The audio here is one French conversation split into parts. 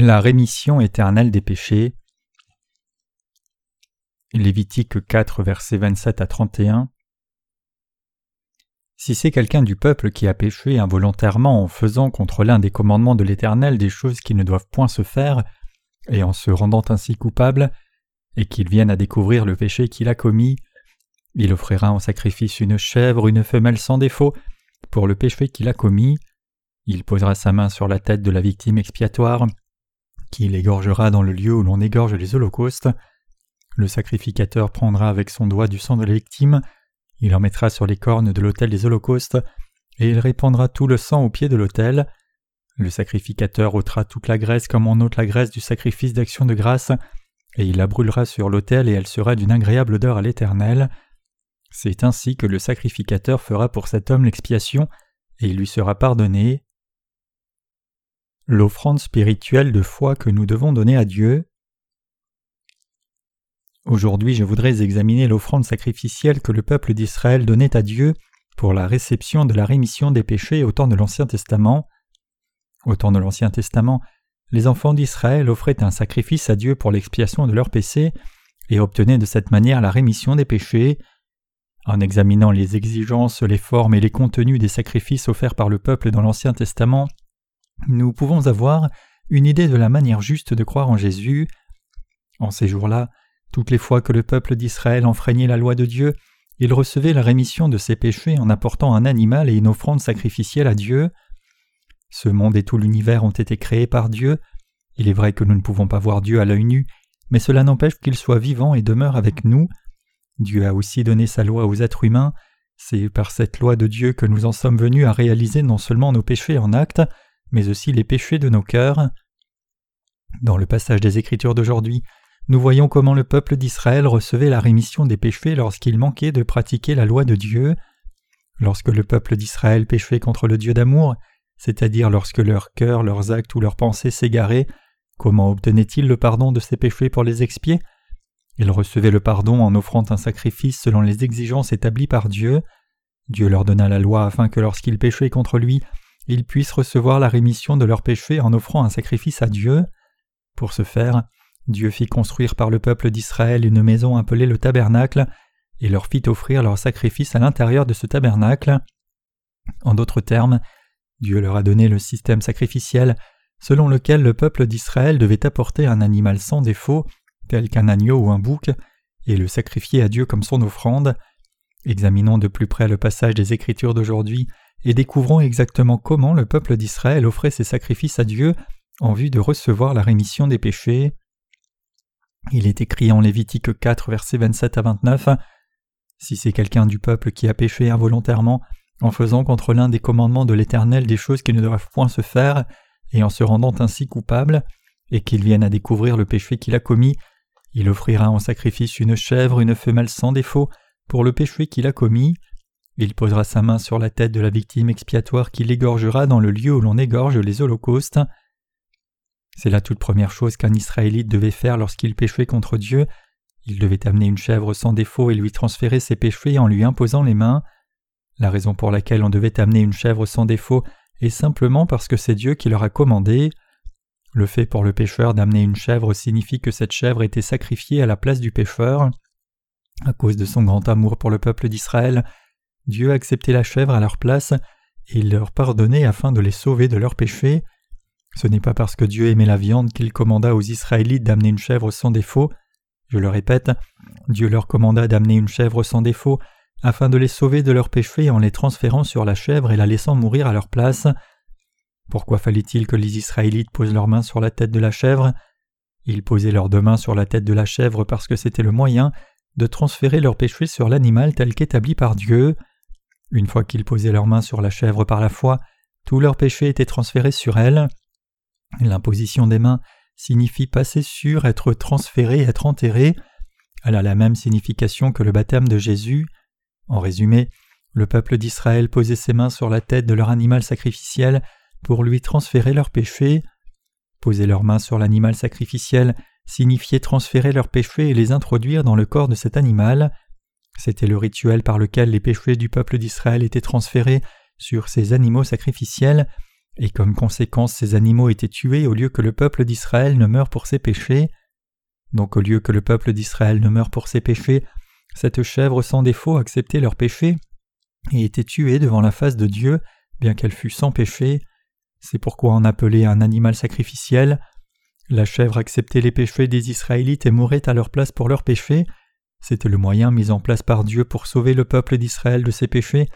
La rémission éternelle des péchés. Lévitique 4, versets 27 à 31. Si c'est quelqu'un du peuple qui a péché involontairement en faisant contre l'un des commandements de l'Éternel des choses qui ne doivent point se faire, et en se rendant ainsi coupable, et qu'il vienne à découvrir le péché qu'il a commis, il offrira en sacrifice une chèvre, une femelle sans défaut, pour le péché qu'il a commis, il posera sa main sur la tête de la victime expiatoire, qui l'égorgera dans le lieu où l'on égorge les holocaustes. Le sacrificateur prendra avec son doigt du sang de la victime, il en mettra sur les cornes de l'autel des holocaustes, et il répandra tout le sang au pied de l'autel. Le sacrificateur ôtera toute la graisse comme on ôte la graisse du sacrifice d'action de grâce, et il la brûlera sur l'autel et elle sera d'une agréable odeur à l'Éternel. C'est ainsi que le sacrificateur fera pour cet homme l'expiation, et il lui sera pardonné l'offrande spirituelle de foi que nous devons donner à Dieu. Aujourd'hui je voudrais examiner l'offrande sacrificielle que le peuple d'Israël donnait à Dieu pour la réception de la rémission des péchés au temps de l'Ancien Testament. Au temps de l'Ancien Testament, les enfants d'Israël offraient un sacrifice à Dieu pour l'expiation de leurs péchés et obtenaient de cette manière la rémission des péchés. En examinant les exigences, les formes et les contenus des sacrifices offerts par le peuple dans l'Ancien Testament, nous pouvons avoir une idée de la manière juste de croire en Jésus. En ces jours-là, toutes les fois que le peuple d'Israël enfreignait la loi de Dieu, il recevait la rémission de ses péchés en apportant un animal et une offrande sacrificielle à Dieu. Ce monde et tout l'univers ont été créés par Dieu. Il est vrai que nous ne pouvons pas voir Dieu à l'œil nu, mais cela n'empêche qu'il soit vivant et demeure avec nous. Dieu a aussi donné sa loi aux êtres humains. C'est par cette loi de Dieu que nous en sommes venus à réaliser non seulement nos péchés en acte, mais aussi les péchés de nos cœurs. Dans le passage des Écritures d'aujourd'hui, nous voyons comment le peuple d'Israël recevait la rémission des péchés lorsqu'il manquait de pratiquer la loi de Dieu. Lorsque le peuple d'Israël péchait contre le Dieu d'amour, c'est-à-dire lorsque leur cœur, leurs actes ou leurs pensées s'égaraient, comment obtenaient-ils le pardon de ces péchés pour les expier? Ils recevaient le pardon en offrant un sacrifice selon les exigences établies par Dieu. Dieu leur donna la loi afin que lorsqu'ils péchaient contre lui, ils puissent recevoir la rémission de leurs péchés en offrant un sacrifice à Dieu. Pour ce faire, Dieu fit construire par le peuple d'Israël une maison appelée le tabernacle, et leur fit offrir leur sacrifice à l'intérieur de ce tabernacle. En d'autres termes, Dieu leur a donné le système sacrificiel selon lequel le peuple d'Israël devait apporter un animal sans défaut, tel qu'un agneau ou un bouc, et le sacrifier à Dieu comme son offrande. Examinons de plus près le passage des Écritures d'aujourd'hui et découvrons exactement comment le peuple d'Israël offrait ses sacrifices à Dieu en vue de recevoir la rémission des péchés. Il est écrit en Lévitique 4, versets 27 à 29 Si c'est quelqu'un du peuple qui a péché involontairement, en faisant contre l'un des commandements de l'Éternel des choses qui ne doivent point se faire, et en se rendant ainsi coupable, et qu'il vienne à découvrir le péché qu'il a commis, il offrira en sacrifice une chèvre, une femelle sans défaut, pour le péché qu'il a commis, il posera sa main sur la tête de la victime expiatoire qui l'égorgera dans le lieu où l'on égorge les holocaustes. C'est la toute première chose qu'un Israélite devait faire lorsqu'il péchait contre Dieu. Il devait amener une chèvre sans défaut et lui transférer ses péchés en lui imposant les mains. La raison pour laquelle on devait amener une chèvre sans défaut est simplement parce que c'est Dieu qui leur a commandé. Le fait pour le pécheur d'amener une chèvre signifie que cette chèvre était sacrifiée à la place du pécheur. À cause de son grand amour pour le peuple d'Israël, Dieu a accepté la chèvre à leur place et il leur pardonnait afin de les sauver de leurs péchés. Ce n'est pas parce que Dieu aimait la viande qu'il commanda aux Israélites d'amener une chèvre sans défaut. Je le répète, Dieu leur commanda d'amener une chèvre sans défaut afin de les sauver de leurs péchés en les transférant sur la chèvre et la laissant mourir à leur place. Pourquoi fallait-il que les Israélites posent leurs mains sur la tête de la chèvre? Ils posaient leurs deux mains sur la tête de la chèvre parce que c'était le moyen de transférer leurs péchés sur l'animal tel qu'établi par Dieu. Une fois qu'ils posaient leurs mains sur la chèvre par la foi, tous leurs péchés étaient transférés sur elle. L'imposition des mains signifie passer sur, être transféré, être enterré. Elle a la même signification que le baptême de Jésus. En résumé, le peuple d'Israël posait ses mains sur la tête de leur animal sacrificiel pour lui transférer leurs péchés. Poser leurs mains sur l'animal sacrificiel signifiait transférer leurs péchés et les introduire dans le corps de cet animal. C'était le rituel par lequel les péchés du peuple d'Israël étaient transférés sur ces animaux sacrificiels, et comme conséquence ces animaux étaient tués au lieu que le peuple d'Israël ne meure pour ses péchés. Donc au lieu que le peuple d'Israël ne meure pour ses péchés, cette chèvre sans défaut acceptait leurs péchés et était tuée devant la face de Dieu, bien qu'elle fût sans péché. C'est pourquoi on appelait un animal sacrificiel. La chèvre acceptait les péchés des Israélites et mourait à leur place pour leurs péchés. C'était le moyen mis en place par Dieu pour sauver le peuple d'Israël de ses péchés,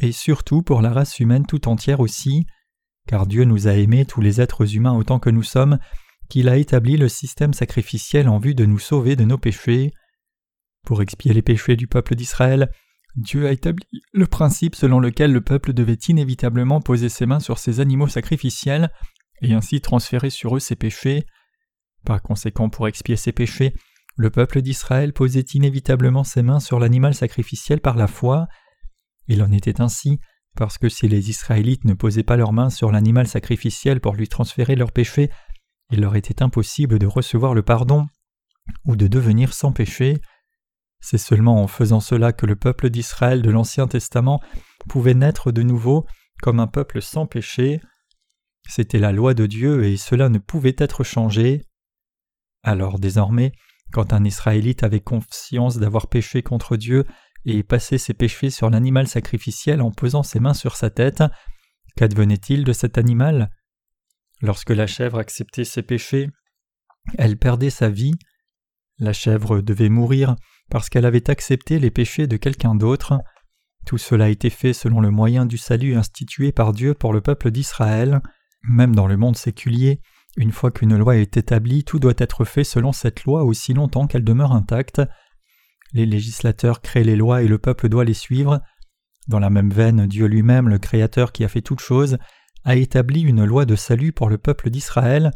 et surtout pour la race humaine tout entière aussi car Dieu nous a aimés tous les êtres humains autant que nous sommes, qu'il a établi le système sacrificiel en vue de nous sauver de nos péchés. Pour expier les péchés du peuple d'Israël, Dieu a établi le principe selon lequel le peuple devait inévitablement poser ses mains sur ces animaux sacrificiels et ainsi transférer sur eux ses péchés. Par conséquent, pour expier ses péchés, le peuple d'Israël posait inévitablement ses mains sur l'animal sacrificiel par la foi. Il en était ainsi parce que si les Israélites ne posaient pas leurs mains sur l'animal sacrificiel pour lui transférer leurs péchés, il leur était impossible de recevoir le pardon ou de devenir sans péché. C'est seulement en faisant cela que le peuple d'Israël de l'Ancien Testament pouvait naître de nouveau comme un peuple sans péché. C'était la loi de Dieu et cela ne pouvait être changé. Alors désormais, quand un Israélite avait conscience d'avoir péché contre Dieu et passer ses péchés sur l'animal sacrificiel en posant ses mains sur sa tête, qu'advenait-il de cet animal? Lorsque la chèvre acceptait ses péchés, elle perdait sa vie. La chèvre devait mourir parce qu'elle avait accepté les péchés de quelqu'un d'autre. Tout cela a été fait selon le moyen du salut institué par Dieu pour le peuple d'Israël. Même dans le monde séculier, une fois qu'une loi est établie, tout doit être fait selon cette loi aussi longtemps qu'elle demeure intacte. Les législateurs créent les lois et le peuple doit les suivre. Dans la même veine, Dieu lui-même, le Créateur qui a fait toutes choses, a établi une loi de salut pour le peuple d'Israël,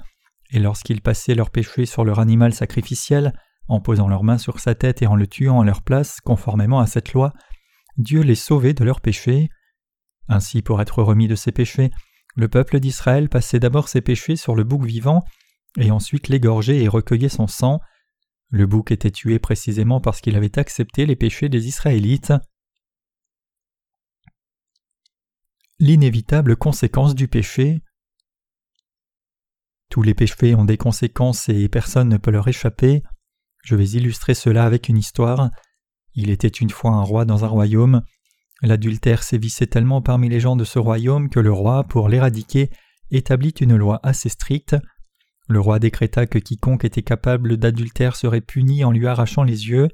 et lorsqu'ils passaient leurs péchés sur leur animal sacrificiel, en posant leurs mains sur sa tête et en le tuant à leur place, conformément à cette loi, Dieu les sauvait de leurs péchés. Ainsi, pour être remis de ses péchés, le peuple d'Israël passait d'abord ses péchés sur le bouc vivant, et ensuite l'égorgeait et recueillait son sang. Le bouc était tué précisément parce qu'il avait accepté les péchés des Israélites. L'inévitable conséquence du péché. Tous les péchés ont des conséquences et personne ne peut leur échapper. Je vais illustrer cela avec une histoire. Il était une fois un roi dans un royaume. L'adultère sévissait tellement parmi les gens de ce royaume que le roi, pour l'éradiquer, établit une loi assez stricte. Le roi décréta que quiconque était capable d'adultère serait puni en lui arrachant les yeux.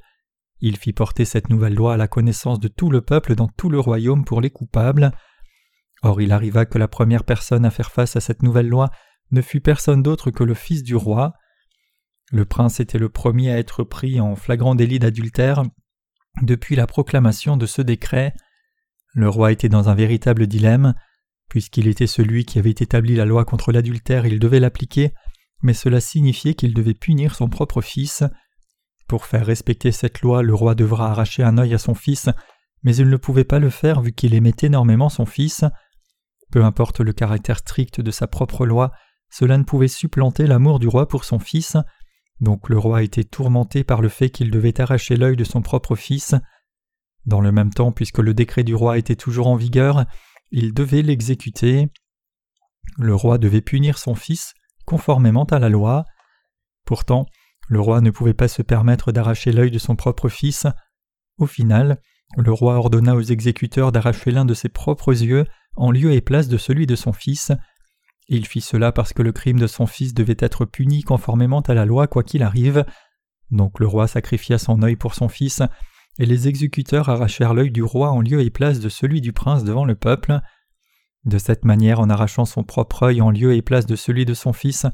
Il fit porter cette nouvelle loi à la connaissance de tout le peuple dans tout le royaume pour les coupables. Or il arriva que la première personne à faire face à cette nouvelle loi ne fut personne d'autre que le fils du roi. Le prince était le premier à être pris en flagrant délit d'adultère depuis la proclamation de ce décret. Le roi était dans un véritable dilemme. Puisqu'il était celui qui avait établi la loi contre l'adultère, il devait l'appliquer, mais cela signifiait qu'il devait punir son propre fils. Pour faire respecter cette loi, le roi devra arracher un œil à son fils, mais il ne pouvait pas le faire vu qu'il aimait énormément son fils. Peu importe le caractère strict de sa propre loi, cela ne pouvait supplanter l'amour du roi pour son fils, donc le roi était tourmenté par le fait qu'il devait arracher l'œil de son propre fils. Dans le même temps, puisque le décret du roi était toujours en vigueur, il devait l'exécuter. Le roi devait punir son fils, conformément à la loi. Pourtant, le roi ne pouvait pas se permettre d'arracher l'œil de son propre fils. Au final, le roi ordonna aux exécuteurs d'arracher l'un de ses propres yeux en lieu et place de celui de son fils. Il fit cela parce que le crime de son fils devait être puni conformément à la loi quoi qu'il arrive. Donc le roi sacrifia son œil pour son fils, et les exécuteurs arrachèrent l'œil du roi en lieu et place de celui du prince devant le peuple. De cette manière, en arrachant son propre œil en lieu et place de celui de son fils,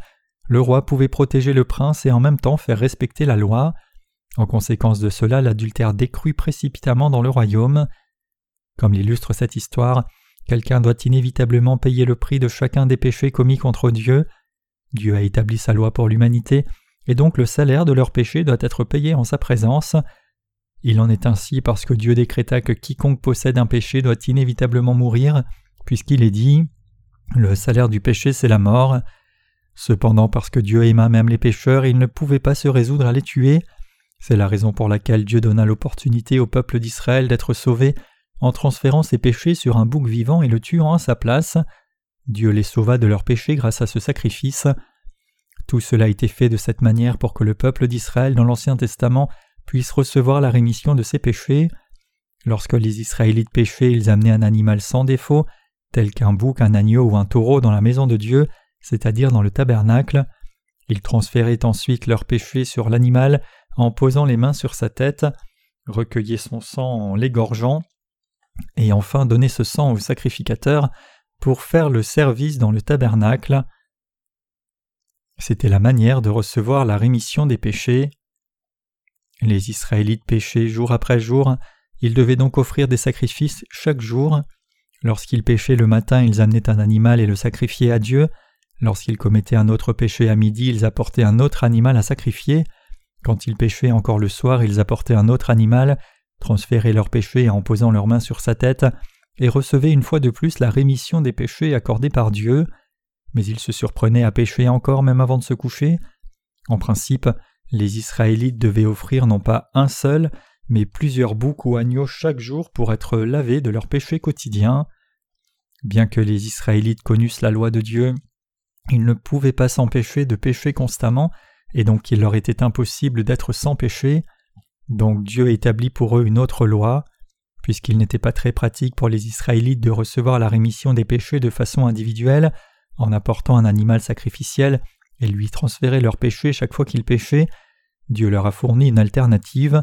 le roi pouvait protéger le prince et en même temps faire respecter la loi. En conséquence de cela, l'adultère décrut précipitamment dans le royaume. Comme l'illustre cette histoire, quelqu'un doit inévitablement payer le prix de chacun des péchés commis contre Dieu. Dieu a établi sa loi pour l'humanité, et donc le salaire de leurs péchés doit être payé en sa présence. Il en est ainsi parce que Dieu décréta que quiconque possède un péché doit inévitablement mourir, puisqu'il est dit Le salaire du péché, c'est la mort. Cependant, parce que Dieu aima même les pécheurs, il ne pouvait pas se résoudre à les tuer. C'est la raison pour laquelle Dieu donna l'opportunité au peuple d'Israël d'être sauvé en transférant ses péchés sur un bouc vivant et le tuant à sa place. Dieu les sauva de leurs péchés grâce à ce sacrifice. Tout cela a été fait de cette manière pour que le peuple d'Israël dans l'Ancien Testament puisse recevoir la rémission de ses péchés. Lorsque les Israélites péchaient, ils amenaient un animal sans défaut, tel qu'un bouc, un agneau ou un taureau dans la maison de Dieu, c'est-à-dire dans le tabernacle. Ils transféraient ensuite leurs péchés sur l'animal en posant les mains sur sa tête, recueillaient son sang en l'égorgeant, et enfin donnaient ce sang au sacrificateur pour faire le service dans le tabernacle. C'était la manière de recevoir la rémission des péchés. Les Israélites péchaient jour après jour, ils devaient donc offrir des sacrifices chaque jour. Lorsqu'ils péchaient le matin, ils amenaient un animal et le sacrifiaient à Dieu. Lorsqu'ils commettaient un autre péché à midi, ils apportaient un autre animal à sacrifier. Quand ils péchaient encore le soir, ils apportaient un autre animal, transféraient leur péché en posant leurs mains sur sa tête, et recevaient une fois de plus la rémission des péchés accordés par Dieu. Mais ils se surprenaient à pécher encore même avant de se coucher. En principe, les Israélites devaient offrir non pas un seul, mais plusieurs boucs ou agneaux chaque jour pour être lavés de leurs péchés quotidiens. Bien que les Israélites connussent la loi de Dieu, ils ne pouvaient pas s'empêcher de pécher constamment, et donc il leur était impossible d'être sans péché. Donc Dieu établit pour eux une autre loi. Puisqu'il n'était pas très pratique pour les Israélites de recevoir la rémission des péchés de façon individuelle, en apportant un animal sacrificiel et lui transférer leurs péchés chaque fois qu'ils péchaient, Dieu leur a fourni une alternative.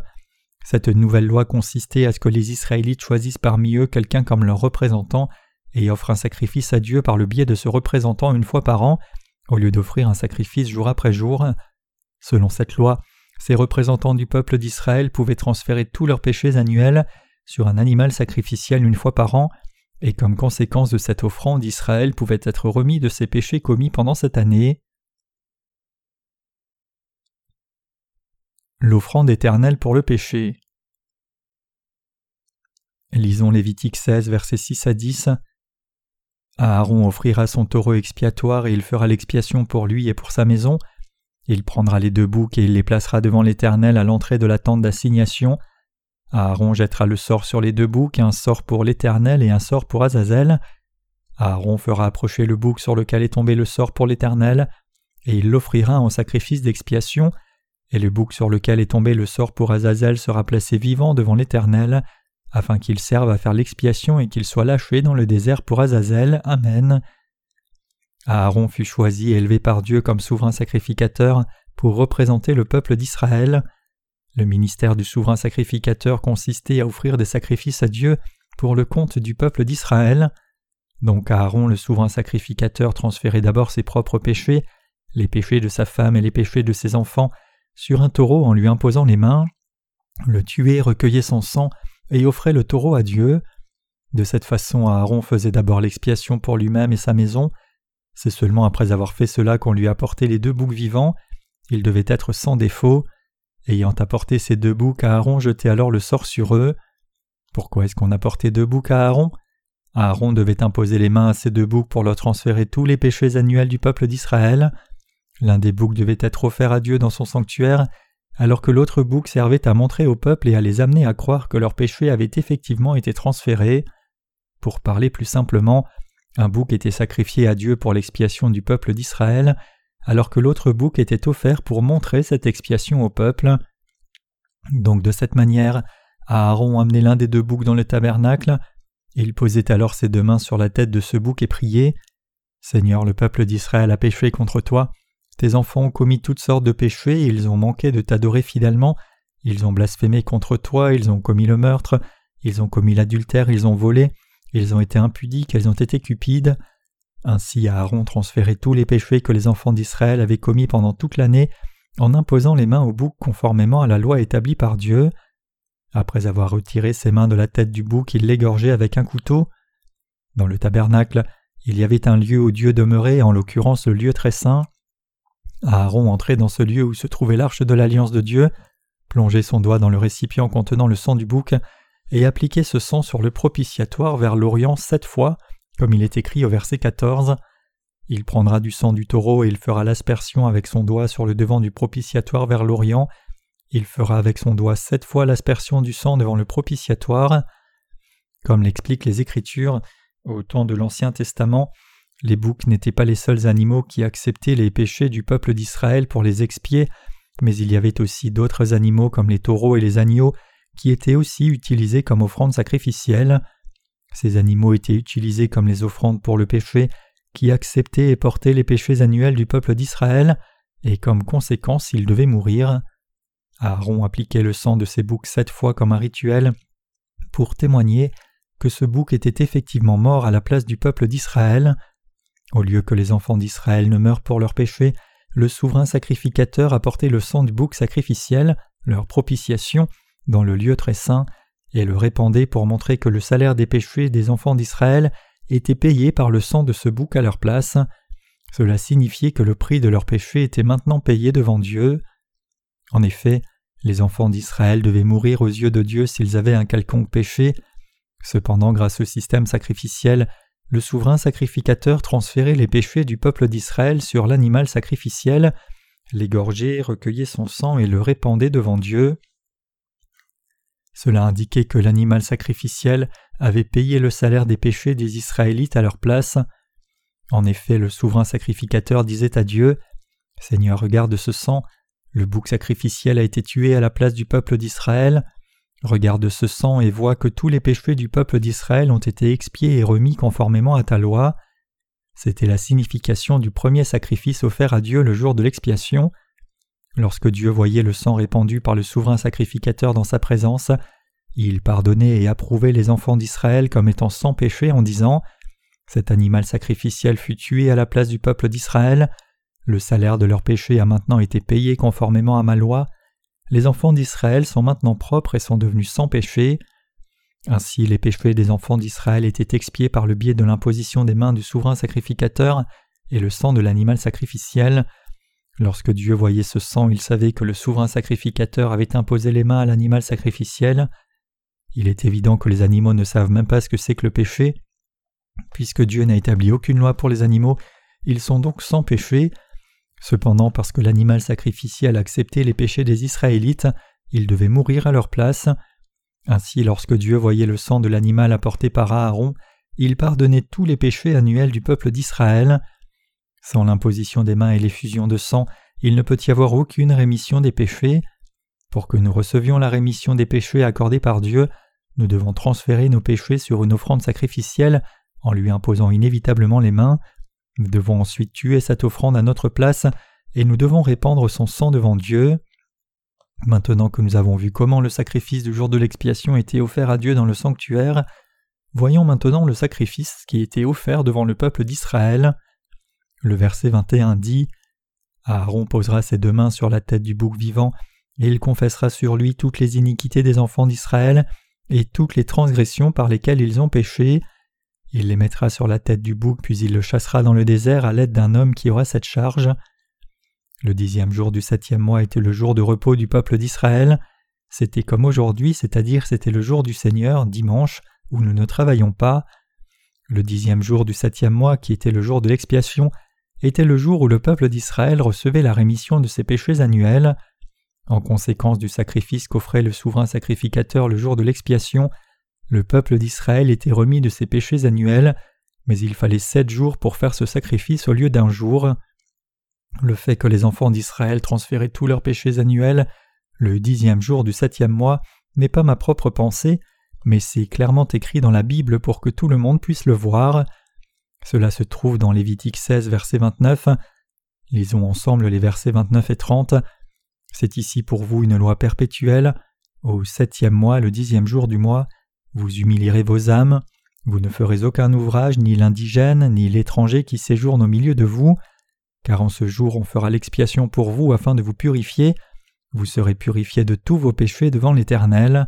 Cette nouvelle loi consistait à ce que les Israélites choisissent parmi eux quelqu'un comme leur représentant et offrent un sacrifice à Dieu par le biais de ce représentant une fois par an, au lieu d'offrir un sacrifice jour après jour. Selon cette loi, ces représentants du peuple d'Israël pouvaient transférer tous leurs péchés annuels sur un animal sacrificiel une fois par an, et comme conséquence de cette offrande, Israël pouvait être remis de ses péchés commis pendant cette année. L'offrande éternelle pour le péché. Lisons Lévitique 16, versets 6 à 10. Aaron offrira son taureau expiatoire et il fera l'expiation pour lui et pour sa maison. Il prendra les deux boucs et il les placera devant l'Éternel à l'entrée de la tente d'assignation. Aaron jettera le sort sur les deux boucs, un sort pour l'Éternel et un sort pour Azazel. Aaron fera approcher le bouc sur lequel est tombé le sort pour l'Éternel, et il l'offrira en sacrifice d'expiation, et le bouc sur lequel est tombé le sort pour Azazel sera placé vivant devant l'Éternel, afin qu'il serve à faire l'expiation et qu'il soit lâché dans le désert pour Azazel. Amen. Aaron fut choisi et élevé par Dieu comme souverain sacrificateur pour représenter le peuple d'Israël. Le ministère du souverain sacrificateur consistait à offrir des sacrifices à Dieu pour le compte du peuple d'Israël. Donc Aaron, le souverain sacrificateur, transférait d'abord ses propres péchés, les péchés de sa femme et les péchés de ses enfants, sur un taureau en lui imposant les mains, le tuait, recueillait son sang et offrait le taureau à Dieu. De cette façon, Aaron faisait d'abord l'expiation pour lui-même et sa maison, c'est seulement après avoir fait cela qu'on lui apportait les deux boucs vivants. Il devait être sans défaut. Ayant apporté ces deux boucs, Aaron jetait alors le sort sur eux. Pourquoi est-ce qu'on apportait deux boucs à Aaron? Aaron devait imposer les mains à ces deux boucs pour leur transférer tous les péchés annuels du peuple d'Israël. L'un des boucs devait être offert à Dieu dans son sanctuaire, alors que l'autre bouc servait à montrer au peuple et à les amener à croire que leurs péchés avaient effectivement été transférés. Pour parler plus simplement, un bouc était sacrifié à Dieu pour l'expiation du peuple d'Israël, alors que l'autre bouc était offert pour montrer cette expiation au peuple. Donc de cette manière, Aaron amenait l'un des deux boucs dans le tabernacle, il posait alors ses deux mains sur la tête de ce bouc et priait Seigneur, le peuple d'Israël a péché contre toi, tes enfants ont commis toutes sortes de péchés, ils ont manqué de t'adorer fidèlement, ils ont blasphémé contre toi, ils ont commis le meurtre, ils ont commis l'adultère, ils ont volé, ils ont été impudiques, elles ont été cupides. Ainsi Aaron transférait tous les péchés que les enfants d'Israël avaient commis pendant toute l'année en imposant les mains au bouc conformément à la loi établie par Dieu. Après avoir retiré ses mains de la tête du bouc, il l'égorgeait avec un couteau. Dans le tabernacle, il y avait un lieu où Dieu demeurait, en l'occurrence le lieu très saint. Aaron entrait dans ce lieu où se trouvait l'arche de l'alliance de Dieu, plongeait son doigt dans le récipient contenant le sang du bouc et appliquer ce sang sur le propitiatoire vers l'Orient sept fois, comme il est écrit au verset 14. Il prendra du sang du taureau et il fera l'aspersion avec son doigt sur le devant du propitiatoire vers l'Orient. Il fera avec son doigt sept fois l'aspersion du sang devant le propitiatoire. Comme l'expliquent les Écritures, au temps de l'Ancien Testament, Les boucs n'étaient pas les seuls animaux qui acceptaient les péchés du peuple d'Israël pour les expier, mais il y avait aussi d'autres animaux comme les taureaux et les agneaux qui étaient aussi utilisés comme offrandes sacrificielles. Ces animaux étaient utilisés comme les offrandes pour le péché, qui acceptaient et portaient les péchés annuels du peuple d'Israël, et comme conséquence ils devaient mourir. Aaron appliquait le sang de ces boucs sept fois comme un rituel pour témoigner que ce bouc était effectivement mort à la place du peuple d'Israël. Au lieu que les enfants d'Israël ne meurent pour leurs péchés, le souverain sacrificateur apportait le sang du bouc sacrificiel, leur propitiation, dans le lieu très saint, et le répandait pour montrer que le salaire des péchés des enfants d'Israël était payé par le sang de ce bouc à leur place. Cela signifiait que le prix de leurs péchés était maintenant payé devant Dieu. En effet, les enfants d'Israël devaient mourir aux yeux de Dieu s'ils avaient un quelconque péché. Cependant, grâce au système sacrificiel, le souverain sacrificateur transférait les péchés du peuple d'Israël sur l'animal sacrificiel, l'égorgeait, recueillait son sang et le répandait devant Dieu. Cela indiquait que l'animal sacrificiel avait payé le salaire des péchés des Israélites à leur place. En effet, le souverain sacrificateur disait à Dieu Seigneur, regarde ce sang, le bouc sacrificiel a été tué à la place du peuple d'Israël. Regarde ce sang et vois que tous les péchés du peuple d'Israël ont été expiés et remis conformément à ta loi. C'était la signification du premier sacrifice offert à Dieu le jour de l'expiation. Lorsque Dieu voyait le sang répandu par le souverain sacrificateur dans sa présence, il pardonnait et approuvait les enfants d'Israël comme étant sans péché en disant Cet animal sacrificiel fut tué à la place du peuple d'Israël, le salaire de leur péché a maintenant été payé conformément à ma loi, les enfants d'Israël sont maintenant propres et sont devenus sans péché. Ainsi les péchés des enfants d'Israël étaient expiés par le biais de l'imposition des mains du souverain sacrificateur et le sang de l'animal sacrificiel. Lorsque Dieu voyait ce sang, il savait que le souverain sacrificateur avait imposé les mains à l'animal sacrificiel. Il est évident que les animaux ne savent même pas ce que c'est que le péché. Puisque Dieu n'a établi aucune loi pour les animaux, ils sont donc sans péché. Cependant, parce que l'animal sacrificiel acceptait les péchés des Israélites, ils devaient mourir à leur place. Ainsi, lorsque Dieu voyait le sang de l'animal apporté par Aaron, il pardonnait tous les péchés annuels du peuple d'Israël. Sans l'imposition des mains et l'effusion de sang, il ne peut y avoir aucune rémission des péchés. Pour que nous recevions la rémission des péchés accordée par Dieu, nous devons transférer nos péchés sur une offrande sacrificielle en lui imposant inévitablement les mains. Nous devons ensuite tuer cette offrande à notre place et nous devons répandre son sang devant Dieu. Maintenant que nous avons vu comment le sacrifice du jour de l'expiation était offert à Dieu dans le sanctuaire, voyons maintenant le sacrifice qui était offert devant le peuple d'Israël. Le verset 21 dit Aaron posera ses deux mains sur la tête du bouc vivant, et il confessera sur lui toutes les iniquités des enfants d'Israël et toutes les transgressions par lesquelles ils ont péché. Il les mettra sur la tête du bouc, puis il le chassera dans le désert à l'aide d'un homme qui aura cette charge. Le dixième jour du septième mois était le jour de repos du peuple d'Israël. C'était comme aujourd'hui, c'est-à-dire c'était le jour du Seigneur, dimanche, où nous ne travaillons pas. Le dixième jour du septième mois, qui était le jour de l'expiation, était le jour où le peuple d'Israël recevait la rémission de ses péchés annuels. En conséquence du sacrifice qu'offrait le souverain sacrificateur le jour de l'expiation, le peuple d'Israël était remis de ses péchés annuels, mais il fallait sept jours pour faire ce sacrifice au lieu d'un jour. Le fait que les enfants d'Israël transféraient tous leurs péchés annuels le dixième jour du septième mois n'est pas ma propre pensée, mais c'est clairement écrit dans la Bible pour que tout le monde puisse le voir. Cela se trouve dans Lévitique 16, verset 29. Lisons ensemble les versets 29 et 30. C'est ici pour vous une loi perpétuelle. Au septième mois, le dixième jour du mois, vous humilierez vos âmes, vous ne ferez aucun ouvrage, ni l'indigène, ni l'étranger qui séjourne au milieu de vous, car en ce jour on fera l'expiation pour vous afin de vous purifier, vous serez purifiés de tous vos péchés devant l'Éternel.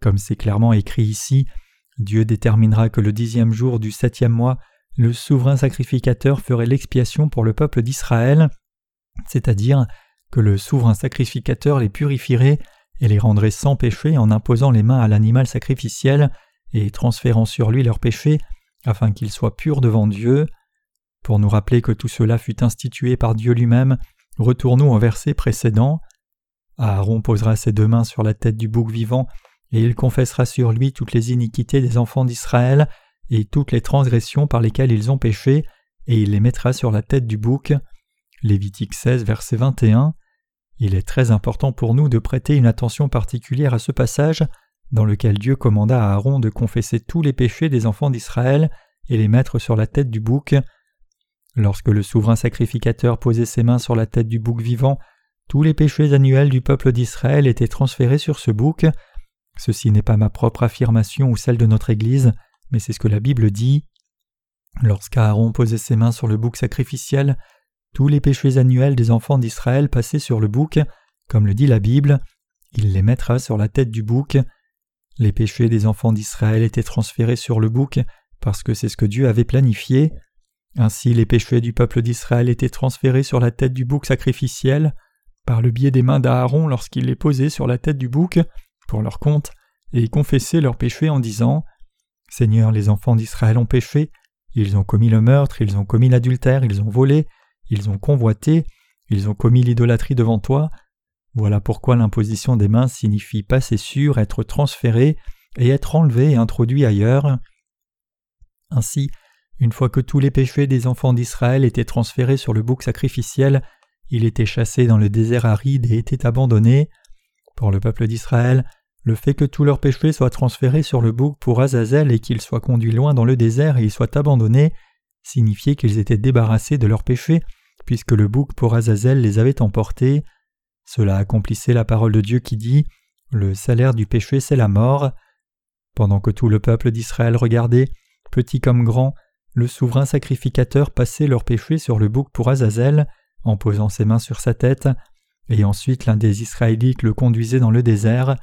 Comme c'est clairement écrit ici, Dieu déterminera que le dixième jour du septième mois, le souverain sacrificateur ferait l'expiation pour le peuple d'Israël, c'est-à-dire que le souverain sacrificateur les purifierait et les rendrait sans péché en imposant les mains à l'animal sacrificiel et transférant sur lui leurs péchés, afin qu'ils soient purs devant Dieu. Pour nous rappeler que tout cela fut institué par Dieu lui-même, retournons au verset précédent. Aaron posera ses deux mains sur la tête du bouc vivant, et il confessera sur lui toutes les iniquités des enfants d'Israël, et toutes les transgressions par lesquelles ils ont péché, et il les mettra sur la tête du bouc. Lévitique 16, verset 21. Il est très important pour nous de prêter une attention particulière à ce passage, dans lequel Dieu commanda à Aaron de confesser tous les péchés des enfants d'Israël et les mettre sur la tête du bouc. Lorsque le souverain sacrificateur posait ses mains sur la tête du bouc vivant, tous les péchés annuels du peuple d'Israël étaient transférés sur ce bouc. Ceci n'est pas ma propre affirmation ou celle de notre Église, mais c'est ce que la Bible dit. Lorsqu'Aaron posait ses mains sur le bouc sacrificiel, tous les péchés annuels des enfants d'Israël passaient sur le bouc, comme le dit la Bible, il les mettra sur la tête du bouc. Les péchés des enfants d'Israël étaient transférés sur le bouc parce que c'est ce que Dieu avait planifié. Ainsi les péchés du peuple d'Israël étaient transférés sur la tête du bouc sacrificiel par le biais des mains d'Aaron lorsqu'il les posait sur la tête du bouc pour leur compte et confessait leurs péchés en disant Seigneur, les enfants d'Israël ont péché, ils ont commis le meurtre, ils ont commis l'adultère, ils ont volé, ils ont convoité, ils ont commis l'idolâtrie devant toi. Voilà pourquoi l'imposition des mains signifie passer sur, être transféré et être enlevé et introduit ailleurs. Ainsi, une fois que tous les péchés des enfants d'Israël étaient transférés sur le bouc sacrificiel, il était chassé dans le désert aride et était abandonné. Pour le peuple d'Israël, le fait que tous leurs péchés soient transférés sur le bouc pour Azazel et qu'ils soient conduits loin dans le désert et y soient abandonnés signifiait qu'ils étaient débarrassés de leurs péchés, puisque le bouc pour Azazel les avait emportés. Cela accomplissait la parole de Dieu qui dit Le salaire du péché, c'est la mort. Pendant que tout le peuple d'Israël regardait, petit comme grand, le souverain sacrificateur passait leurs péchés sur le bouc pour Azazel, en posant ses mains sur sa tête, et ensuite l'un des Israélites le conduisait dans le désert.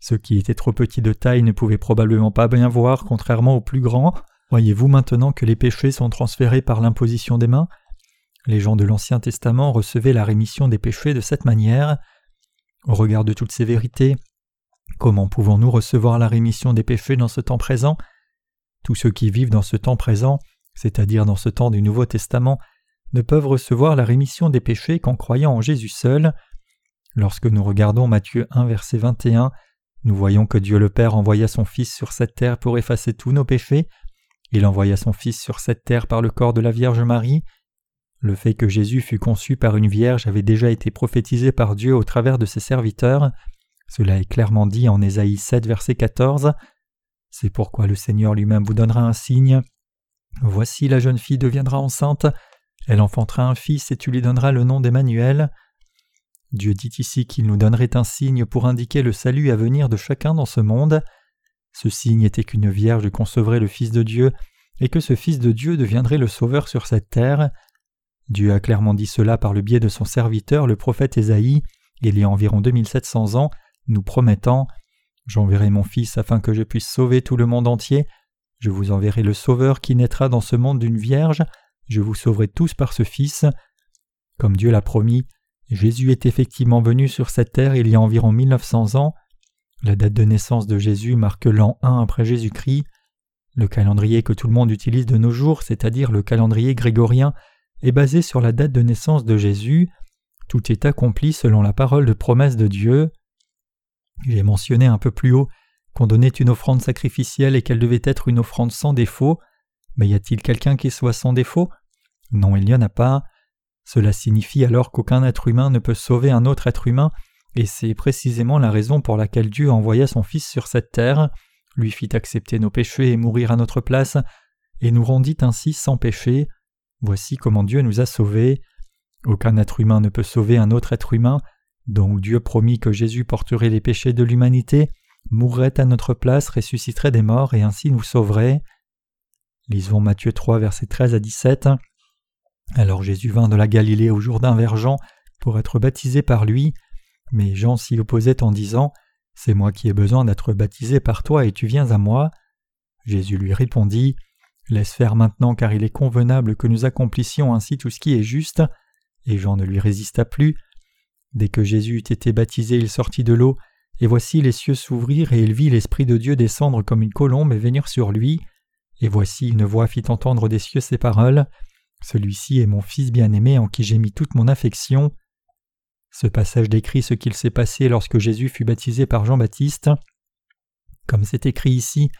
Ceux qui étaient trop petits de taille ne pouvaient probablement pas bien voir, contrairement aux plus grands. Voyez-vous maintenant que les péchés sont transférés par l'imposition des mains? Les gens de l'Ancien Testament recevaient la rémission des péchés de cette manière. Au regard de toutes ces vérités, comment pouvons-nous recevoir la rémission des péchés dans ce temps présent? Tous ceux qui vivent dans ce temps présent, c'est-à-dire dans ce temps du Nouveau Testament, ne peuvent recevoir la rémission des péchés qu'en croyant en Jésus seul. Lorsque nous regardons Matthieu 1 verset 21, nous voyons que Dieu le Père envoya son Fils sur cette terre pour effacer tous nos péchés, il envoya son Fils sur cette terre par le corps de la Vierge Marie. Le fait que Jésus fut conçu par une vierge avait déjà été prophétisé par Dieu au travers de ses serviteurs. Cela est clairement dit en Ésaïe 7, verset 14. C'est pourquoi le Seigneur lui-même vous donnera un signe. Voici la jeune fille deviendra enceinte, elle enfantera un fils et tu lui donneras le nom d'Emmanuel. Dieu dit ici qu'il nous donnerait un signe pour indiquer le salut à venir de chacun dans ce monde. Ce signe était qu'une vierge concevrait le Fils de Dieu, et que ce Fils de Dieu deviendrait le Sauveur sur cette terre. Dieu a clairement dit cela par le biais de son serviteur le prophète Ésaïe, il y a environ 2700 ans, nous promettant J'enverrai mon Fils afin que je puisse sauver tout le monde entier, je vous enverrai le Sauveur qui naîtra dans ce monde d'une vierge, je vous sauverai tous par ce Fils. Comme Dieu l'a promis, Jésus est effectivement venu sur cette terre il y a environ 1900 ans, la date de naissance de Jésus marque l'an 1 après Jésus-Christ. Le calendrier que tout le monde utilise de nos jours, c'est-à-dire le calendrier grégorien, est basé sur la date de naissance de Jésus. Tout est accompli selon la parole de promesse de Dieu. J'ai mentionné un peu plus haut qu'on donnait une offrande sacrificielle et qu'elle devait être une offrande sans défaut. Mais y a-t-il quelqu'un qui soit sans défaut? Non, il n'y en a pas. Cela signifie alors qu'aucun être humain ne peut sauver un autre être humain et c'est précisément la raison pour laquelle Dieu envoya son Fils sur cette terre, lui fit accepter nos péchés et mourir à notre place, et nous rendit ainsi sans péché. Voici comment Dieu nous a sauvés. Aucun être humain ne peut sauver un autre être humain, donc Dieu promit que Jésus porterait les péchés de l'humanité, mourrait à notre place, ressusciterait des morts et ainsi nous sauverait. Lisons Matthieu 3, versets 13 à 17. Alors Jésus vint de la Galilée au Jourdain vers Jean pour être baptisé par lui. Mais Jean s'y opposait en disant C'est moi qui ai besoin d'être baptisé par toi et tu viens à moi. Jésus lui répondit Laisse faire maintenant car il est convenable que nous accomplissions ainsi tout ce qui est juste. Et Jean ne lui résista plus. Dès que Jésus eut été baptisé, il sortit de l'eau, et voici les cieux s'ouvrirent, et il vit l'Esprit de Dieu descendre comme une colombe et venir sur lui. Et voici une voix fit entendre des cieux ces paroles. Celui-ci est mon Fils bien-aimé en qui j'ai mis toute mon affection. Ce passage décrit ce qu'il s'est passé lorsque Jésus fut baptisé par Jean-Baptiste. Comme c'est écrit ici,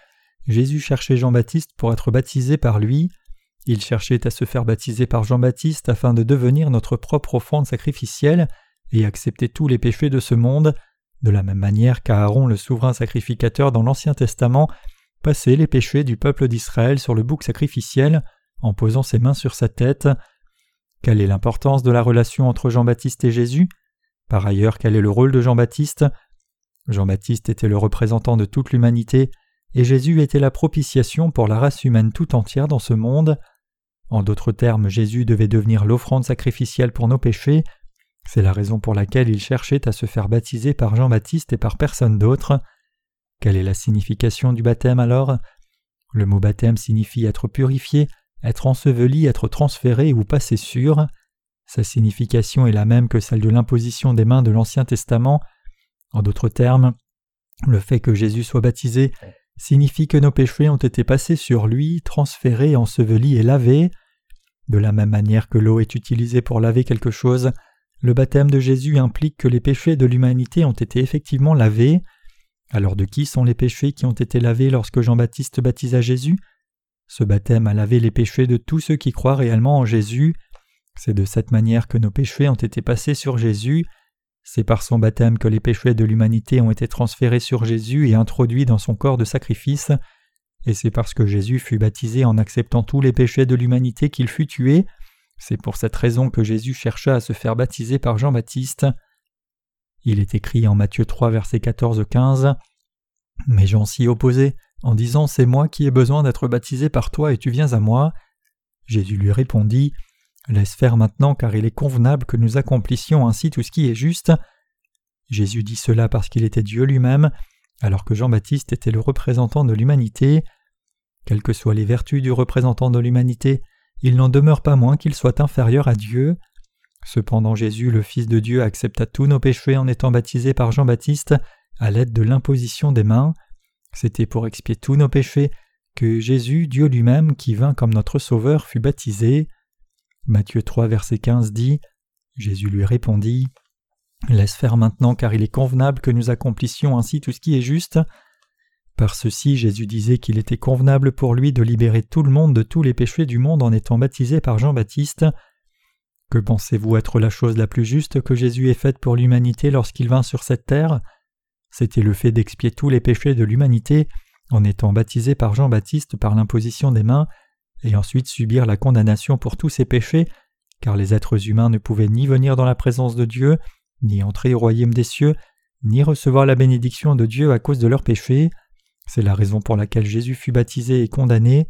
Jésus cherchait Jean-Baptiste pour être baptisé par lui. Il cherchait à se faire baptiser par Jean-Baptiste afin de devenir notre propre offrande sacrificielle et accepter tous les péchés de ce monde, de la même manière qu'Aaron le souverain sacrificateur dans l'Ancien Testament passait les péchés du peuple d'Israël sur le bouc sacrificiel en posant ses mains sur sa tête. Quelle est l'importance de la relation entre Jean-Baptiste et Jésus? Par ailleurs, quel est le rôle de Jean-Baptiste? Jean-Baptiste était le représentant de toute l'humanité, et Jésus était la propitiation pour la race humaine tout entière dans ce monde. En d'autres termes, Jésus devait devenir l'offrande sacrificielle pour nos péchés. C'est la raison pour laquelle il cherchait à se faire baptiser par Jean-Baptiste et par personne d'autre. Quelle est la signification du baptême alors? Le mot baptême signifie être purifié, être enseveli, être transféré ou passer sûr. Sa signification est la même que celle de l'imposition des mains de l'Ancien Testament. En d'autres termes, le fait que Jésus soit baptisé signifie que nos péchés ont été passés sur lui, transférés, ensevelis et lavés. De la même manière que l'eau est utilisée pour laver quelque chose, le baptême de Jésus implique que les péchés de l'humanité ont été effectivement lavés. Alors de qui sont les péchés qui ont été lavés lorsque Jean-Baptiste baptisa Jésus? Ce baptême a lavé les péchés de tous ceux qui croient réellement en Jésus. C'est de cette manière que nos péchés ont été passés sur Jésus. C'est par son baptême que les péchés de l'humanité ont été transférés sur Jésus et introduits dans son corps de sacrifice, et c'est parce que Jésus fut baptisé en acceptant tous les péchés de l'humanité qu'il fut tué, c'est pour cette raison que Jésus chercha à se faire baptiser par Jean-Baptiste. Il est écrit en Matthieu 3 verset 14-15 Mais Jean s'y opposait en disant C'est moi qui ai besoin d'être baptisé par toi et tu viens à moi. Jésus lui répondit Laisse faire maintenant, car il est convenable que nous accomplissions ainsi tout ce qui est juste. Jésus dit cela parce qu'il était Dieu lui-même, alors que Jean-Baptiste était le représentant de l'humanité. Quelles que soient les vertus du représentant de l'humanité, il n'en demeure pas moins qu'il soit inférieur à Dieu. Cependant Jésus, le Fils de Dieu, accepta tous nos péchés en étant baptisé par Jean-Baptiste à l'aide de l'imposition des mains. C'était pour expier tous nos péchés que Jésus, Dieu lui-même, qui vint comme notre Sauveur, fut baptisé. Matthieu 3, verset 15 dit Jésus lui répondit Laisse faire maintenant, car il est convenable que nous accomplissions ainsi tout ce qui est juste. Par ceci, Jésus disait qu'il était convenable pour lui de libérer tout le monde de tous les péchés du monde en étant baptisé par Jean-Baptiste. Que pensez-vous être la chose la plus juste que Jésus ait faite pour l'humanité lorsqu'il vint sur cette terre? C'était le fait d'expier tous les péchés de l'humanité en étant baptisé par Jean-Baptiste par l'imposition des mains et ensuite subir la condamnation pour tous ses péchés, car les êtres humains ne pouvaient ni venir dans la présence de Dieu, ni entrer au royaume des cieux, ni recevoir la bénédiction de Dieu à cause de leurs péchés. C'est la raison pour laquelle Jésus fut baptisé et condamné.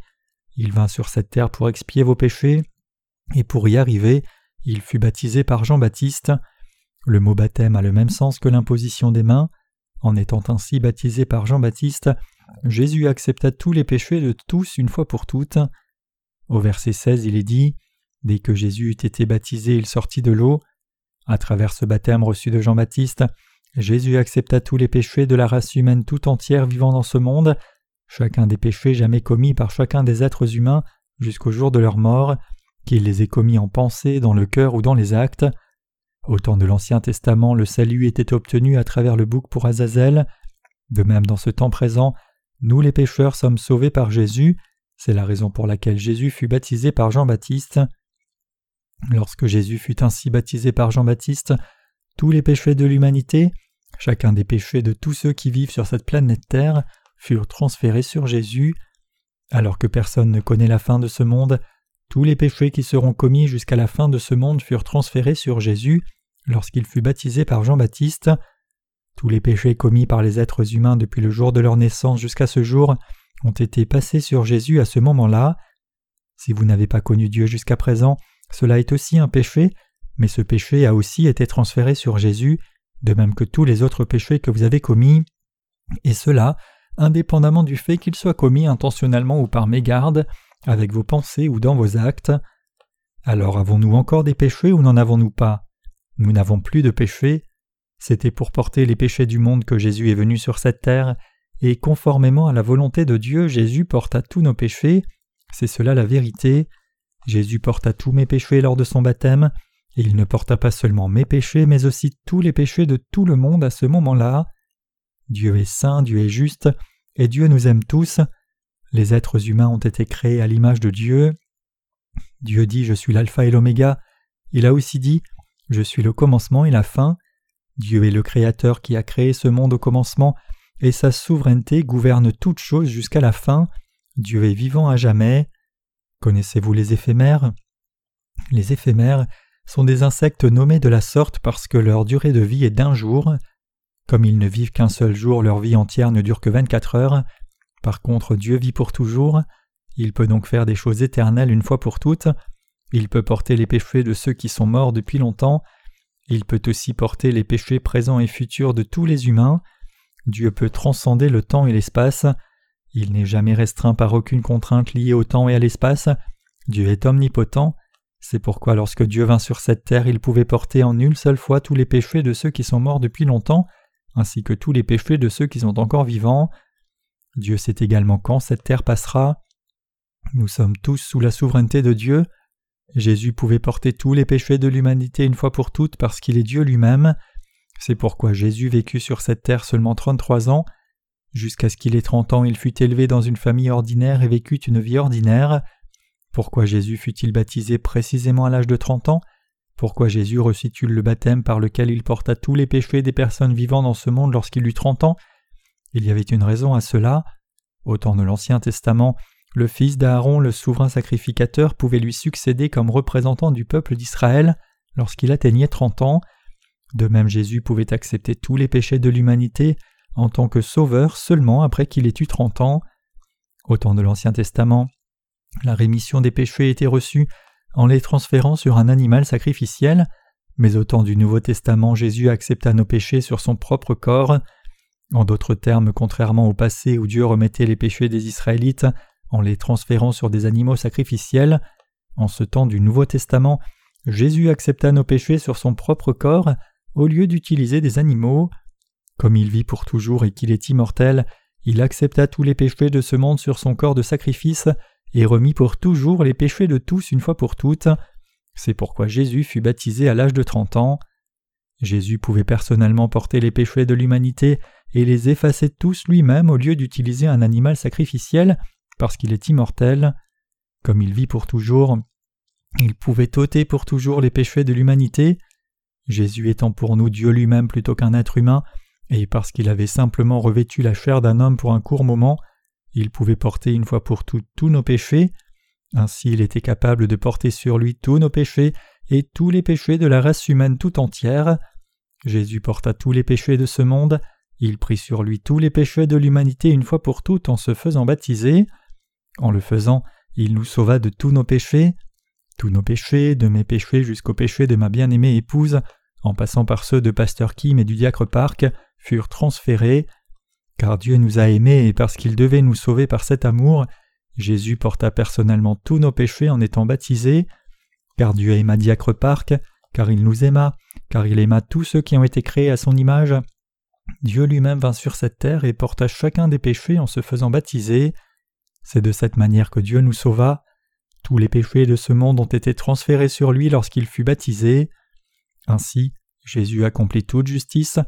Il vint sur cette terre pour expier vos péchés, et pour y arriver, il fut baptisé par Jean-Baptiste. Le mot baptême a le même sens que l'imposition des mains. En étant ainsi baptisé par Jean-Baptiste, Jésus accepta tous les péchés de tous une fois pour toutes. Au verset 16, il est dit Dès que Jésus eut été baptisé, il sortit de l'eau. À travers ce baptême reçu de Jean-Baptiste, Jésus accepta tous les péchés de la race humaine tout entière vivant dans ce monde, chacun des péchés jamais commis par chacun des êtres humains jusqu'au jour de leur mort, qu'il les ait commis en pensée, dans le cœur ou dans les actes. Au temps de l'Ancien Testament, le salut était obtenu à travers le bouc pour Azazel. De même, dans ce temps présent, nous les pécheurs sommes sauvés par Jésus, c'est la raison pour laquelle Jésus fut baptisé par Jean-Baptiste. Lorsque Jésus fut ainsi baptisé par Jean-Baptiste, tous les péchés de l'humanité, chacun des péchés de tous ceux qui vivent sur cette planète Terre, furent transférés sur Jésus. Alors que personne ne connaît la fin de ce monde, tous les péchés qui seront commis jusqu'à la fin de ce monde furent transférés sur Jésus lorsqu'il fut baptisé par Jean-Baptiste. Tous les péchés commis par les êtres humains depuis le jour de leur naissance jusqu'à ce jour ont été passés sur Jésus à ce moment-là. Si vous n'avez pas connu Dieu jusqu'à présent, cela est aussi un péché, mais ce péché a aussi été transféré sur Jésus, de même que tous les autres péchés que vous avez commis, et cela indépendamment du fait qu'ils soient commis intentionnellement ou par mégarde, avec vos pensées ou dans vos actes. Alors avons-nous encore des péchés ou n'en avons-nous pas? Nous n'avons plus de péchés. C'était pour porter les péchés du monde que Jésus est venu sur cette terre, et conformément à la volonté de Dieu, Jésus porta tous nos péchés. C'est cela la vérité. Jésus porta tous mes péchés lors de son baptême, et il ne porta pas seulement mes péchés, mais aussi tous les péchés de tout le monde à ce moment-là. Dieu est saint, Dieu est juste, et Dieu nous aime tous. Les êtres humains ont été créés à l'image de Dieu. Dieu dit Je suis l'alpha et l'oméga. Il a aussi dit Je suis le commencement et la fin. Dieu est le Créateur qui a créé ce monde au commencement, et sa souveraineté gouverne toutes choses jusqu'à la fin. Dieu est vivant à jamais. Connaissez-vous les éphémères? Les éphémères sont des insectes nommés de la sorte parce que leur durée de vie est d'un jour. Comme ils ne vivent qu'un seul jour, leur vie entière ne dure que vingt-quatre heures. Par contre, Dieu vit pour toujours. Il peut donc faire des choses éternelles une fois pour toutes. Il peut porter les péchés de ceux qui sont morts depuis longtemps. Il peut aussi porter les péchés présents et futurs de tous les humains. Dieu peut transcender le temps et l'espace. Il n'est jamais restreint par aucune contrainte liée au temps et à l'espace. Dieu est omnipotent. C'est pourquoi lorsque Dieu vint sur cette terre, il pouvait porter en une seule fois tous les péchés de ceux qui sont morts depuis longtemps, ainsi que tous les péchés de ceux qui sont encore vivants. Dieu sait également quand cette terre passera. Nous sommes tous sous la souveraineté de Dieu. Jésus pouvait porter tous les péchés de l'humanité une fois pour toutes parce qu'il est Dieu lui-même. C'est pourquoi Jésus vécut sur cette terre seulement trente-trois ans. Jusqu'à ce qu'il ait trente ans, il fut élevé dans une famille ordinaire et vécut une vie ordinaire. Pourquoi Jésus fut-il baptisé précisément à l'âge de trente ans? Pourquoi Jésus reçut-il le baptême par lequel il porta tous les péchés des personnes vivant dans ce monde lorsqu'il eut trente ans? Il y avait une raison à cela. Au temps de l'Ancien Testament, le fils d'Aaron, le souverain sacrificateur, pouvait lui succéder comme représentant du peuple d'Israël lorsqu'il atteignait trente ans. De même Jésus pouvait accepter tous les péchés de l'humanité en tant que sauveur seulement après qu'il ait eu trente ans. Au temps de l'Ancien Testament, la rémission des péchés était reçue en les transférant sur un animal sacrificiel, mais au temps du Nouveau Testament Jésus accepta nos péchés sur son propre corps. En d'autres termes, contrairement au passé où Dieu remettait les péchés des Israélites en les transférant sur des animaux sacrificiels, en ce temps du Nouveau Testament, Jésus accepta nos péchés sur son propre corps au lieu d'utiliser des animaux. Comme il vit pour toujours et qu'il est immortel, il accepta tous les péchés de ce monde sur son corps de sacrifice et remit pour toujours les péchés de tous une fois pour toutes. C'est pourquoi Jésus fut baptisé à l'âge de trente ans. Jésus pouvait personnellement porter les péchés de l'humanité et les effacer tous lui-même au lieu d'utiliser un animal sacrificiel parce qu'il est immortel. Comme il vit pour toujours, il pouvait ôter pour toujours les péchés de l'humanité. Jésus étant pour nous Dieu lui-même plutôt qu'un être humain, et parce qu'il avait simplement revêtu la chair d'un homme pour un court moment, il pouvait porter une fois pour toutes tous nos péchés. Ainsi il était capable de porter sur lui tous nos péchés et tous les péchés de la race humaine tout entière. Jésus porta tous les péchés de ce monde, il prit sur lui tous les péchés de l'humanité une fois pour toutes en se faisant baptiser. En le faisant, il nous sauva de tous nos péchés. Tous nos péchés, de mes péchés jusqu'aux péchés de ma bien-aimée épouse, en passant par ceux de Pasteur Kim et du diacre Park, furent transférés. Car Dieu nous a aimés et parce qu'il devait nous sauver par cet amour, Jésus porta personnellement tous nos péchés en étant baptisé. Car Dieu aima Diacre Park, car il nous aima, car il aima tous ceux qui ont été créés à son image. Dieu lui-même vint sur cette terre et porta chacun des péchés en se faisant baptiser. C'est de cette manière que Dieu nous sauva. Tous les péchés de ce monde ont été transférés sur lui lorsqu'il fut baptisé. Ainsi, Jésus accomplit toute justice,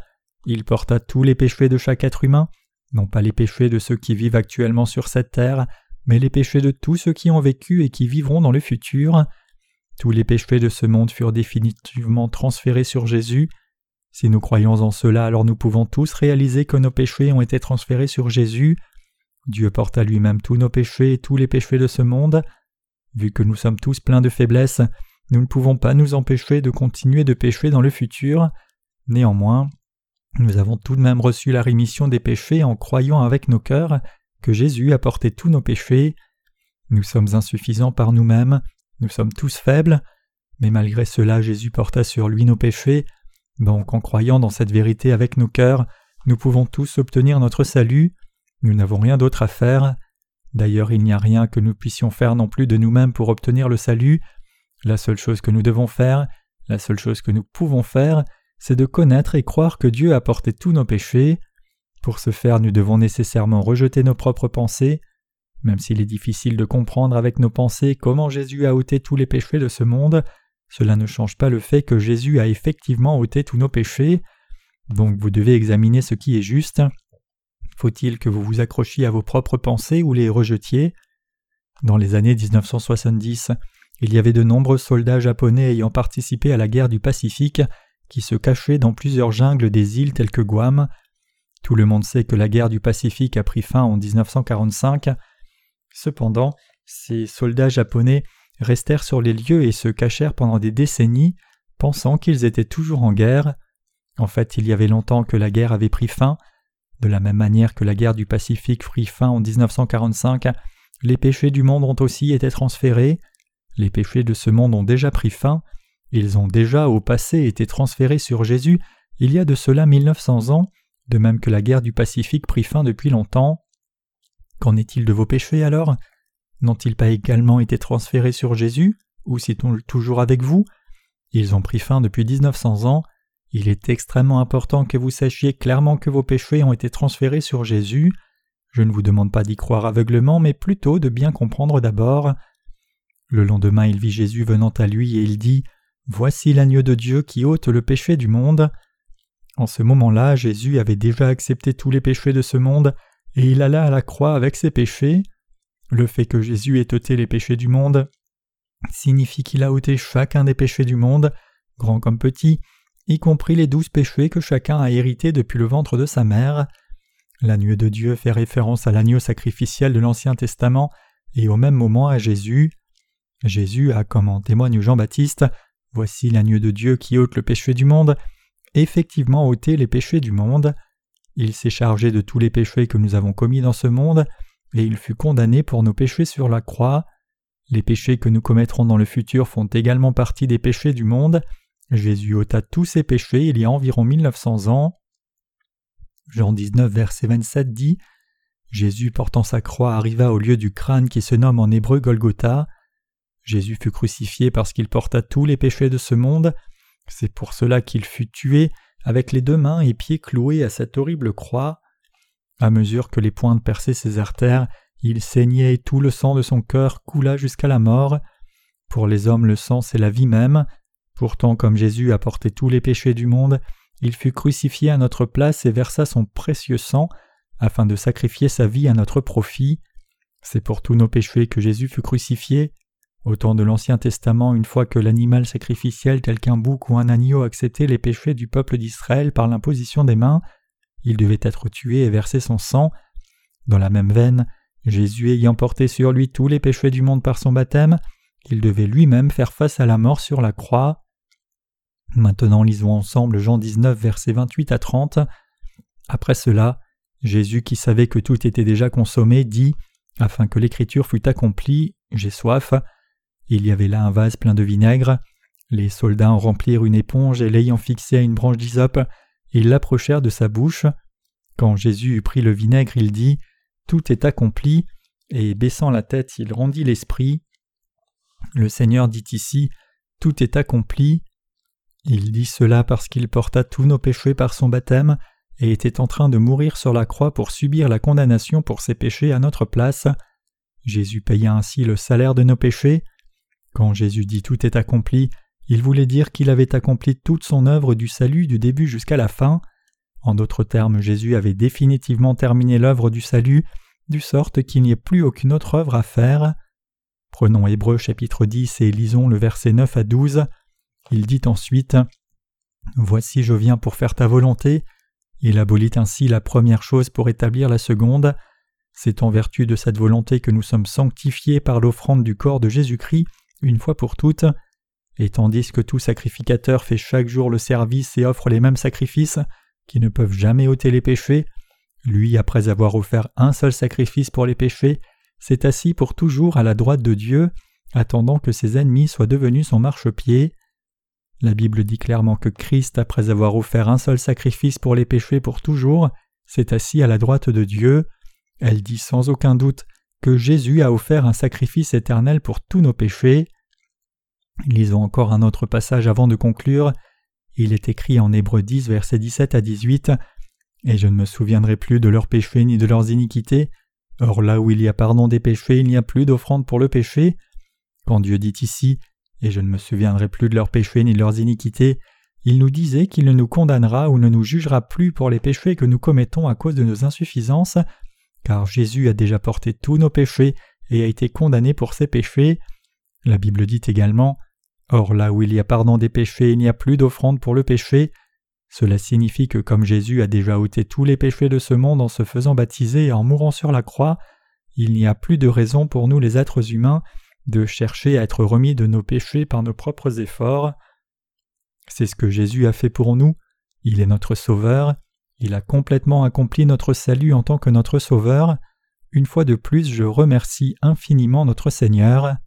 il porta tous les péchés de chaque être humain, non pas les péchés de ceux qui vivent actuellement sur cette terre, mais les péchés de tous ceux qui ont vécu et qui vivront dans le futur. Tous les péchés de ce monde furent définitivement transférés sur Jésus. Si nous croyons en cela, alors nous pouvons tous réaliser que nos péchés ont été transférés sur Jésus. Dieu porta lui-même tous nos péchés et tous les péchés de ce monde. Vu que nous sommes tous pleins de faiblesses, nous ne pouvons pas nous empêcher de continuer de pécher dans le futur. Néanmoins, nous avons tout de même reçu la rémission des péchés en croyant avec nos cœurs que Jésus a porté tous nos péchés. Nous sommes insuffisants par nous-mêmes, nous sommes tous faibles, mais malgré cela Jésus porta sur lui nos péchés, donc en croyant dans cette vérité avec nos cœurs, nous pouvons tous obtenir notre salut, nous n'avons rien d'autre à faire. D'ailleurs il n'y a rien que nous puissions faire non plus de nous-mêmes pour obtenir le salut, la seule chose que nous devons faire, la seule chose que nous pouvons faire, c'est de connaître et croire que Dieu a porté tous nos péchés. Pour ce faire, nous devons nécessairement rejeter nos propres pensées. Même s'il est difficile de comprendre avec nos pensées comment Jésus a ôté tous les péchés de ce monde, cela ne change pas le fait que Jésus a effectivement ôté tous nos péchés. Donc vous devez examiner ce qui est juste. Faut-il que vous vous accrochiez à vos propres pensées ou les rejetiez? Dans les années 1970, il y avait de nombreux soldats japonais ayant participé à la guerre du Pacifique qui se cachaient dans plusieurs jungles des îles telles que Guam. Tout le monde sait que la guerre du Pacifique a pris fin en 1945. Cependant, ces soldats japonais restèrent sur les lieux et se cachèrent pendant des décennies, pensant qu'ils étaient toujours en guerre. En fait, il y avait longtemps que la guerre avait pris fin. De la même manière que la guerre du Pacifique prit fin en 1945, les péchés du monde ont aussi été transférés. Les péchés de ce monde ont déjà pris fin. Ils ont déjà au passé été transférés sur Jésus il y a de cela 1900 ans, de même que la guerre du Pacifique prit fin depuis longtemps. Qu'en est-il de vos péchés alors? N'ont-ils pas également été transférés sur Jésus? Ou sont toujours avec vous? Ils ont pris fin depuis 1900 ans. Il est extrêmement important que vous sachiez clairement que vos péchés ont été transférés sur Jésus. Je ne vous demande pas d'y croire aveuglement, mais plutôt de bien comprendre d'abord. Le lendemain, il vit Jésus venant à lui et il dit Voici l'agneau de Dieu qui ôte le péché du monde. En ce moment-là, Jésus avait déjà accepté tous les péchés de ce monde et il alla à la croix avec ses péchés. Le fait que Jésus ait ôté les péchés du monde signifie qu'il a ôté chacun des péchés du monde, grand comme petit, y compris les douze péchés que chacun a hérités depuis le ventre de sa mère. L'agneau de Dieu fait référence à l'agneau sacrificiel de l'Ancien Testament et au même moment à Jésus. Jésus a, comme en témoigne Jean-Baptiste, Voici l'agneau de Dieu qui ôte le péché du monde, effectivement ôté les péchés du monde. Il s'est chargé de tous les péchés que nous avons commis dans ce monde, et il fut condamné pour nos péchés sur la croix. Les péchés que nous commettrons dans le futur font également partie des péchés du monde. Jésus ôta tous ses péchés il y a environ 1900 ans. Jean 19, verset 27 dit Jésus portant sa croix arriva au lieu du crâne qui se nomme en hébreu Golgotha. Jésus fut crucifié parce qu'il porta tous les péchés de ce monde. C'est pour cela qu'il fut tué avec les deux mains et pieds cloués à cette horrible croix. À mesure que les pointes perçaient ses artères, il saignait et tout le sang de son cœur coula jusqu'à la mort. Pour les hommes, le sang, c'est la vie même. Pourtant, comme Jésus a porté tous les péchés du monde, il fut crucifié à notre place et versa son précieux sang afin de sacrifier sa vie à notre profit. C'est pour tous nos péchés que Jésus fut crucifié. Au temps de l'Ancien Testament, une fois que l'animal sacrificiel tel qu'un bouc ou un agneau acceptait les péchés du peuple d'Israël par l'imposition des mains, il devait être tué et verser son sang. Dans la même veine, Jésus ayant porté sur lui tous les péchés du monde par son baptême, il devait lui-même faire face à la mort sur la croix. Maintenant lisons ensemble Jean 19 versets 28 à 30. Après cela, Jésus qui savait que tout était déjà consommé dit, afin que l'écriture fût accomplie, J'ai soif. Il y avait là un vase plein de vinaigre. Les soldats en remplirent une éponge et l'ayant fixée à une branche d'hysope, ils l'approchèrent de sa bouche. Quand Jésus eut pris le vinaigre, il dit Tout est accompli, et baissant la tête, il rendit l'esprit. Le Seigneur dit ici Tout est accompli. Il dit cela parce qu'il porta tous nos péchés par son baptême et était en train de mourir sur la croix pour subir la condamnation pour ses péchés à notre place. Jésus paya ainsi le salaire de nos péchés. Quand Jésus dit tout est accompli, il voulait dire qu'il avait accompli toute son œuvre du salut du début jusqu'à la fin. En d'autres termes, Jésus avait définitivement terminé l'œuvre du salut, du sorte qu'il n'y ait plus aucune autre œuvre à faire. Prenons Hébreu chapitre 10 et lisons le verset 9 à 12. Il dit ensuite Voici je viens pour faire ta volonté. Il abolit ainsi la première chose pour établir la seconde. C'est en vertu de cette volonté que nous sommes sanctifiés par l'offrande du corps de Jésus-Christ une fois pour toutes, et tandis que tout sacrificateur fait chaque jour le service et offre les mêmes sacrifices, qui ne peuvent jamais ôter les péchés, lui, après avoir offert un seul sacrifice pour les péchés, s'est assis pour toujours à la droite de Dieu, attendant que ses ennemis soient devenus son marchepied. La Bible dit clairement que Christ, après avoir offert un seul sacrifice pour les péchés pour toujours, s'est assis à la droite de Dieu. Elle dit sans aucun doute que Jésus a offert un sacrifice éternel pour tous nos péchés. Lisons encore un autre passage avant de conclure. Il est écrit en Hébreu 10, versets 17 à 18 Et je ne me souviendrai plus de leurs péchés ni de leurs iniquités. Or là où il y a pardon des péchés, il n'y a plus d'offrande pour le péché. Quand Dieu dit ici Et je ne me souviendrai plus de leurs péchés ni de leurs iniquités, il nous disait qu'il ne nous condamnera ou ne nous jugera plus pour les péchés que nous commettons à cause de nos insuffisances, car Jésus a déjà porté tous nos péchés et a été condamné pour ses péchés. La Bible dit également Or là où il y a pardon des péchés, il n'y a plus d'offrande pour le péché. Cela signifie que comme Jésus a déjà ôté tous les péchés de ce monde en se faisant baptiser et en mourant sur la croix, il n'y a plus de raison pour nous les êtres humains de chercher à être remis de nos péchés par nos propres efforts. C'est ce que Jésus a fait pour nous, il est notre Sauveur, il a complètement accompli notre salut en tant que notre Sauveur. Une fois de plus, je remercie infiniment notre Seigneur.